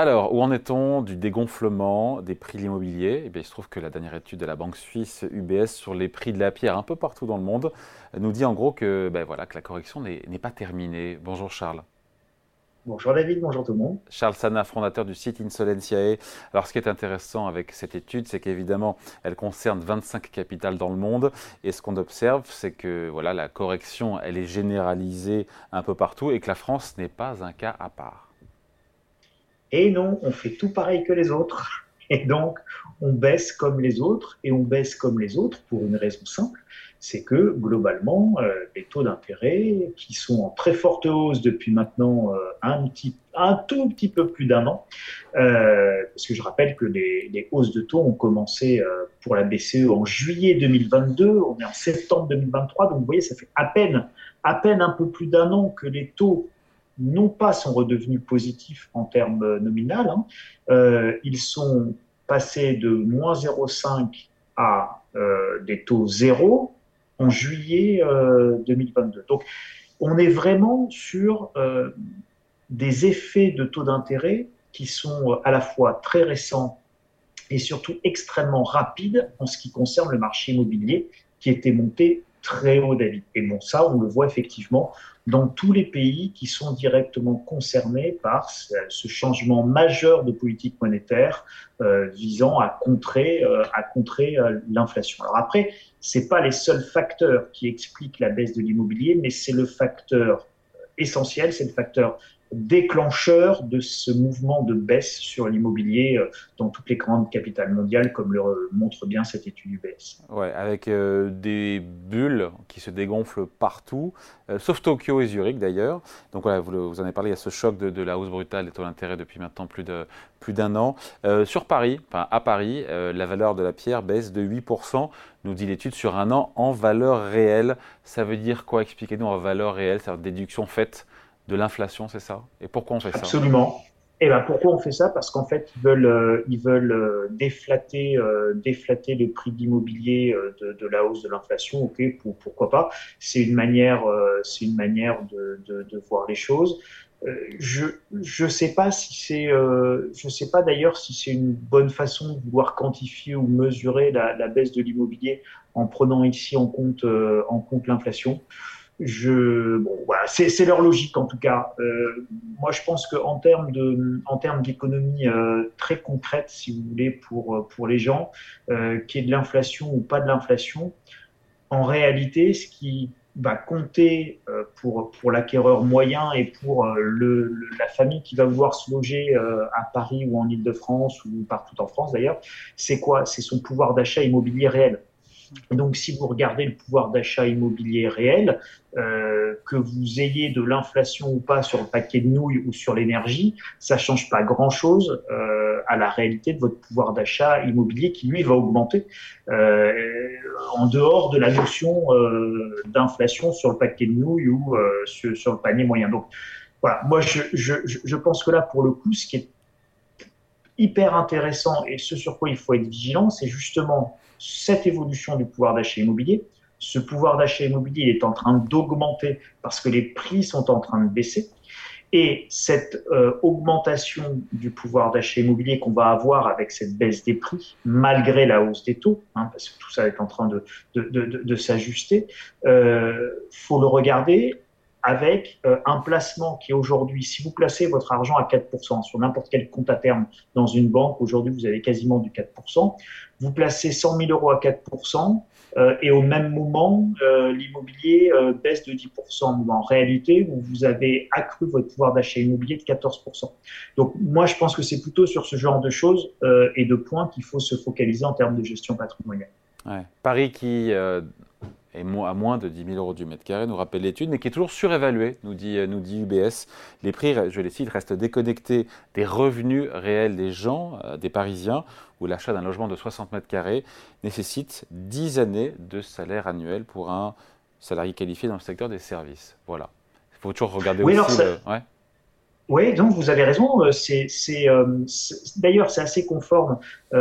Alors, où en est-on du dégonflement des prix de l'immobilier? Eh Il se trouve que la dernière étude de la banque suisse UBS sur les prix de la pierre un peu partout dans le monde nous dit en gros que, ben voilà, que la correction n'est pas terminée. Bonjour Charles. Bonjour David, bonjour tout le monde. Charles Sana, fondateur du site Insolentiae. Alors ce qui est intéressant avec cette étude, c'est qu'évidemment, elle concerne 25 capitales dans le monde. Et ce qu'on observe, c'est que voilà, la correction, elle est généralisée un peu partout et que la France n'est pas un cas à part. Et non, on fait tout pareil que les autres. Et donc, on baisse comme les autres, et on baisse comme les autres pour une raison simple, c'est que globalement, euh, les taux d'intérêt, qui sont en très forte hausse depuis maintenant euh, un, tout petit peu plus d'un an, euh, parce que je rappelle que les, hausses de taux ont commencé pour la BCE en juillet 2022, on est en septembre 2023, donc vous voyez, ça fait à peine un peu plus d'un an que les taux non pas sont redevenus positifs en termes nominal, hein, euh, ils sont passés de moins 0,5 à euh, des taux zéro en juillet 2022. Euh, Donc, on est vraiment sur des effets de taux d'intérêt qui sont à la fois très récents et surtout extrêmement rapides en ce qui concerne le marché immobilier qui était monté très haut, David. Et bon, ça, on le voit effectivement dans tous les pays qui sont directement concernés par ce changement majeur de politique monétaire euh, visant à contrer, euh, contrer euh, l'inflation. Alors après, c'est pas les seuls facteurs qui expliquent la baisse de l'immobilier, mais c'est le facteur essentiel, c'est le facteur déclencheur de ce mouvement de baisse sur l'immobilier euh, dans toutes les grandes capitales mondiales, comme le montre bien cette étude UBS. Ouais, avec euh, des bulles qui se dégonflent partout, euh, sauf Tokyo et Zurich d'ailleurs. Donc voilà, vous, vous, en avez parlé, il y a ce choc de, la hausse brutale des taux d'intérêt depuis maintenant plus d'un plus an. sur Paris, enfin à Paris, la valeur de la pierre baisse de 8%, nous dit l'étude, sur un an en valeur réelle. Ça veut dire quoi? Expliquez-nous en valeur réelle, c'est-à-dire déduction faite de l'inflation, c'est ça? Et pourquoi on fait ça? Absolument. Et eh ben pourquoi on fait ça? Parce qu'en fait, ils veulent, euh, ils veulent euh, euh, le prix de, de, la hausse de l'inflation. Ok, pour, pourquoi pas? C'est une manière, c'est une manière de, voir les choses. je je sais pas si c'est, je sais pas d'ailleurs si c'est une bonne façon de vouloir quantifier ou mesurer la, la baisse de l'immobilier en prenant ici en compte, en compte l'inflation je, bon, voilà, c'est leur logique en tout cas. Euh, moi, je pense qu'en termes en termes d'économie euh, très concrète, si vous voulez, pour pour les gens, euh, qu'il y de l'inflation ou pas de l'inflation, en réalité, ce qui va compter euh, pour l'acquéreur moyen et pour le, la famille qui va vouloir se loger à Paris ou en Île-de-France ou partout en France d'ailleurs, c'est quoi? C'est son pouvoir d'achat immobilier réel. Donc, si vous regardez le pouvoir d'achat immobilier réel, euh, que vous ayez de l'inflation ou pas sur le paquet de nouilles ou sur l'énergie, ça change pas grand-chose euh, à la réalité de votre pouvoir d'achat immobilier qui, lui, va augmenter euh, en dehors de la notion euh, d'inflation sur le paquet de nouilles ou euh, sur, sur, le panier moyen. Donc, voilà, moi, je, je, je pense que là, pour le coup, ce qui est hyper intéressant et ce sur quoi il faut être vigilant, c'est justement cette évolution du pouvoir d'achat immobilier. Ce pouvoir d'achat immobilier est en train d'augmenter parce que les prix sont en train de baisser. Et cette euh, augmentation du pouvoir d'achat immobilier qu'on va avoir avec cette baisse des prix, malgré la hausse des taux, hein, parce que tout ça est en train de, s'ajuster, euh, faut le regarder avec euh, un placement qui aujourd'hui, si vous placez votre argent à 4% sur n'importe quel compte à terme dans une banque, aujourd'hui vous avez quasiment du 4%, vous placez 100 000 euros à 4%, euh, et au même moment, euh, l'immobilier euh, baisse de 10%. En réalité, vous avez accru votre pouvoir d'achat immobilier de 14%. Donc moi, je pense que c'est plutôt sur ce genre de choses et de points qu'il faut se focaliser en termes de gestion patrimoniale. Ouais. Paris qui est à moins de 10 000 euros du mètre carré, nous rappelle l'étude, mais qui est toujours surévalué, nous dit, euh, nous dit UBS. Les prix, je les cite, restent déconnectés des revenus réels des gens, euh, des Parisiens, où l'achat d'un logement de 60 mètres carrés nécessite 10 années de salaire annuel pour un salarié qualifié dans le secteur des services. Voilà. Il faut toujours regarder aussi. ouais. Oui, donc vous avez raison. Euh, c'est, D'ailleurs, c'est assez conforme euh,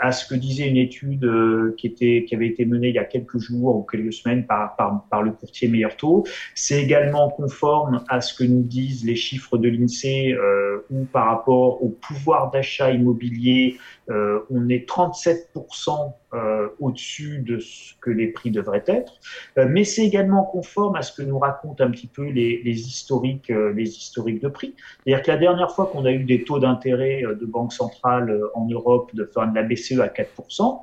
à ce que disait une étude euh, qui, était, qui avait été menée il y a quelques jours ou quelques semaines par, par, par le courtier Meilleur Taux. C'est également conforme à ce que nous disent les chiffres de l'INSEE euh, où par rapport au pouvoir d'achat immobilier, euh, on est 37% euh, au-dessus de ce que les prix devraient être, euh, mais c'est également conforme à ce que nous racontent un petit peu les, les historiques, les historiques de prix. C'est-à-dire que la dernière fois qu'on a eu des taux d'intérêt de banque centrale en Europe, de, enfin, de la BCE à 4%,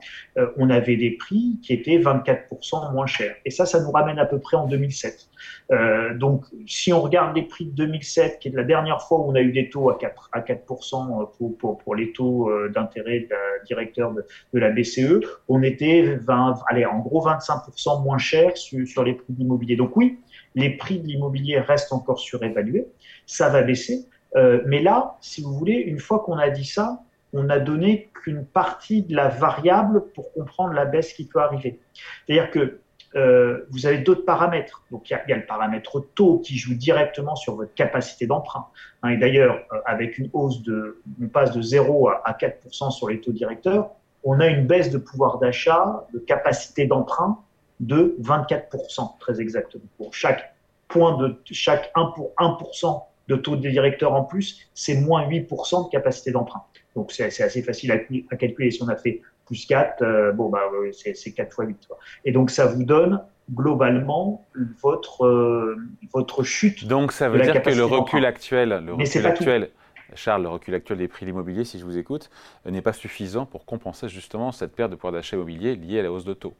on avait des prix qui étaient 24% moins chers. Et ça, ça nous ramène à peu près en 2007. Euh, donc, si on regarde les prix de 2007, qui est la dernière fois où on a eu des taux à 4, à 4% pour, les taux d'intérêt directeur de, la BCE, on était 20, allez, en gros 25% moins cher sur, les prix de l'immobilier. Donc oui, les prix de l'immobilier restent encore surévalués, ça va baisser. Euh, mais là, si vous voulez, une fois qu'on a dit ça, on n'a donné qu'une partie de la variable pour comprendre la baisse qui peut arriver. C'est-à-dire que euh, vous avez d'autres paramètres. Donc, il y, y, a le paramètre taux qui joue directement sur votre capacité d'emprunt. Hein, et d'ailleurs, euh, avec une hausse de, on passe de 0 à, à 4% sur les taux directeurs, on a une baisse de pouvoir d'achat, de capacité d'emprunt de 24%, très exactement. Pour chaque point de, chaque 1 pour 1% de taux directeur en plus, c'est moins 8% de capacité d'emprunt. Donc, c'est assez facile à, à calculer. Si on a fait plus 4, euh, bon, bah, c'est 4 fois 8. Quoi. Et donc, ça vous donne globalement votre, euh, votre chute. Donc, ça veut dire que le recul actuel, le recul actuel, Charles, le recul actuel des prix de l'immobilier, si je vous écoute, n'est pas suffisant pour compenser justement cette perte de pouvoir d'achat immobilier liée à la hausse de taux.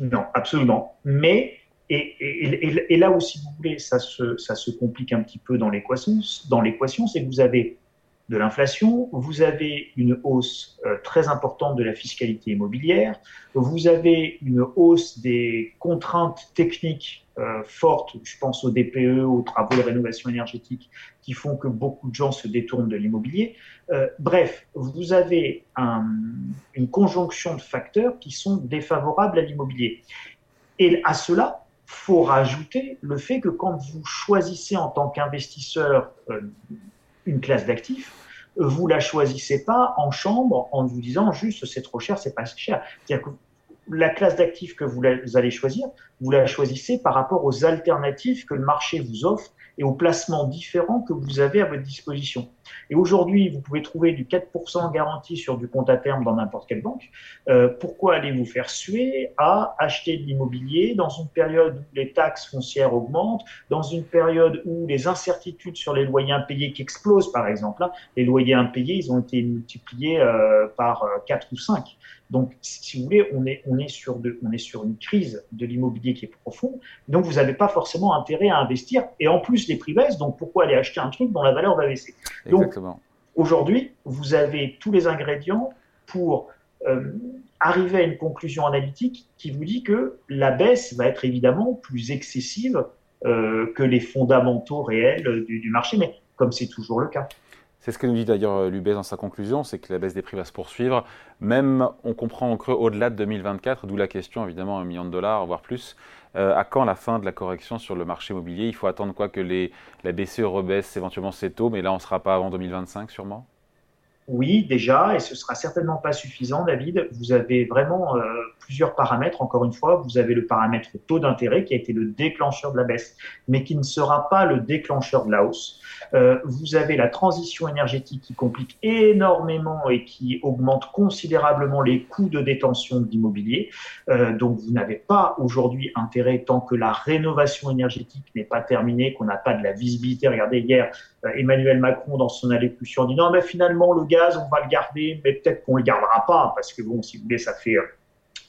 Non, absolument. Mais, et, et, et là où, si vous voulez, ça se, ça se complique un petit peu dans l'équation, c'est que vous avez de l'inflation, vous avez une hausse euh, très importante de la fiscalité immobilière, vous avez une hausse des contraintes techniques euh, fortes, je pense aux DPE, aux travaux de rénovation énergétique, qui font que beaucoup de gens se détournent de l'immobilier. Euh, bref, vous avez un, une conjonction de facteurs qui sont défavorables à l'immobilier. Et à cela, faut rajouter le fait que quand vous choisissez en tant qu'investisseur une classe d'actifs, vous la choisissez pas en chambre en vous disant juste c'est trop cher, c'est pas cher. C'est-à-dire que la classe d'actifs que vous allez choisir, vous la choisissez par rapport aux alternatives que le marché vous offre et aux placements différents que vous avez à votre disposition. Et aujourd'hui, vous pouvez trouver du 4% garanti sur du compte à terme dans n'importe quelle banque. Euh, pourquoi allez vous faire suer à acheter de l'immobilier dans une période où les taxes foncières augmentent, dans une période où les incertitudes sur les loyers impayés qui explosent, par exemple, hein, les loyers impayés, ils ont été multipliés euh, par 4 euh, ou 5. Donc, si vous voulez, on est, on est, sur, de, on est sur une crise de l'immobilier qui est profonde. Donc, vous n'avez pas forcément intérêt à investir. Et en plus, les baissent. Donc, pourquoi aller acheter un truc dont la valeur va baisser? Aujourd'hui, vous avez tous les ingrédients pour euh, arriver à une conclusion analytique qui vous dit que la baisse va être évidemment plus excessive euh, que les fondamentaux réels du, du marché, mais comme c'est toujours le cas. C'est ce que nous dit d'ailleurs euh, l'UBS dans sa conclusion, c'est que la baisse des prix va se poursuivre, même on comprend en creux au-delà de 2024, d'où la question évidemment un million de dollars, voire plus. Euh, à quand la fin de la correction sur le marché immobilier? Il faut attendre quoi que les, la BCE rebaisse éventuellement ses taux, mais là on ne sera pas avant 2025 sûrement? Oui, déjà, et ce sera certainement pas suffisant, David. Vous avez vraiment euh, plusieurs paramètres. Encore une fois, vous avez le paramètre taux d'intérêt qui a été le déclencheur de la baisse, mais qui ne sera pas le déclencheur de la hausse. Euh, vous avez la transition énergétique qui complique énormément et qui augmente considérablement les coûts de détention de l'immobilier. Euh, donc, vous n'avez pas aujourd'hui intérêt tant que la rénovation énergétique n'est pas terminée, qu'on n'a pas de la visibilité. Regardez hier, Emmanuel Macron dans son allocution dit non mais finalement le gaz on va le garder mais peut-être qu'on le gardera pas parce que bon si vous voulez ça fait euh,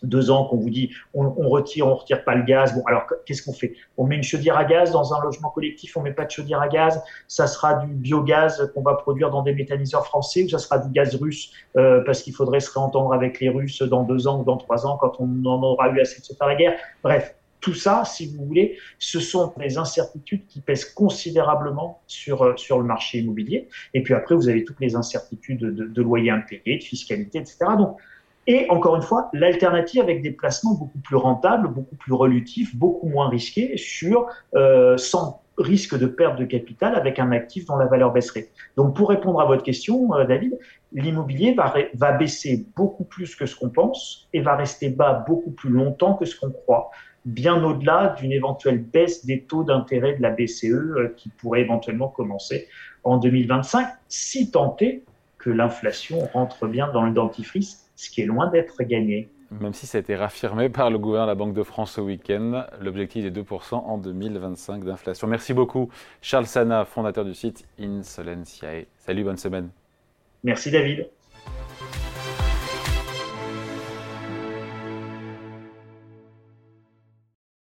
deux ans qu'on vous dit on, retire, on retire pas le gaz. Bon, alors qu'est-ce qu'on fait? On met une chaudière à gaz dans un logement collectif, on met pas de chaudière à gaz. Ça sera du biogaz qu'on va produire dans des méthaniseurs français ou ça sera du gaz russe euh, parce qu'il faudrait se réentendre avec les Russes dans deux ans ou dans trois ans quand on en aura eu assez de se faire la guerre. Bref, tout ça, si vous voulez, ce sont des incertitudes qui pèsent considérablement sur, euh, sur le marché immobilier. Et puis après, vous avez toutes les incertitudes de, de loyers impayés, de fiscalité, etc. Donc, et encore une fois, l'alternative avec des placements beaucoup plus rentables, beaucoup plus relutifs, beaucoup moins risqués, sur euh, sans risque de perte de capital avec un actif dont la valeur baisserait. Donc, pour répondre à votre question, euh, David, l'immobilier va, baisser beaucoup plus que ce qu'on pense et va rester bas beaucoup plus longtemps que ce qu'on croit, bien au-delà d'une éventuelle baisse des taux d'intérêt de la BCE euh, qui pourrait éventuellement commencer en 2025, si est que l'inflation rentre bien dans le dentifrice, ce qui est loin d'être gagné. Même si ça a été raffirmé par le gouvernement de la Banque de France au week-end, l'objectif est 2% en 2025 d'inflation. Merci beaucoup, Charles Sana, fondateur du site Insolentiae. Salut, bonne semaine. Merci, David.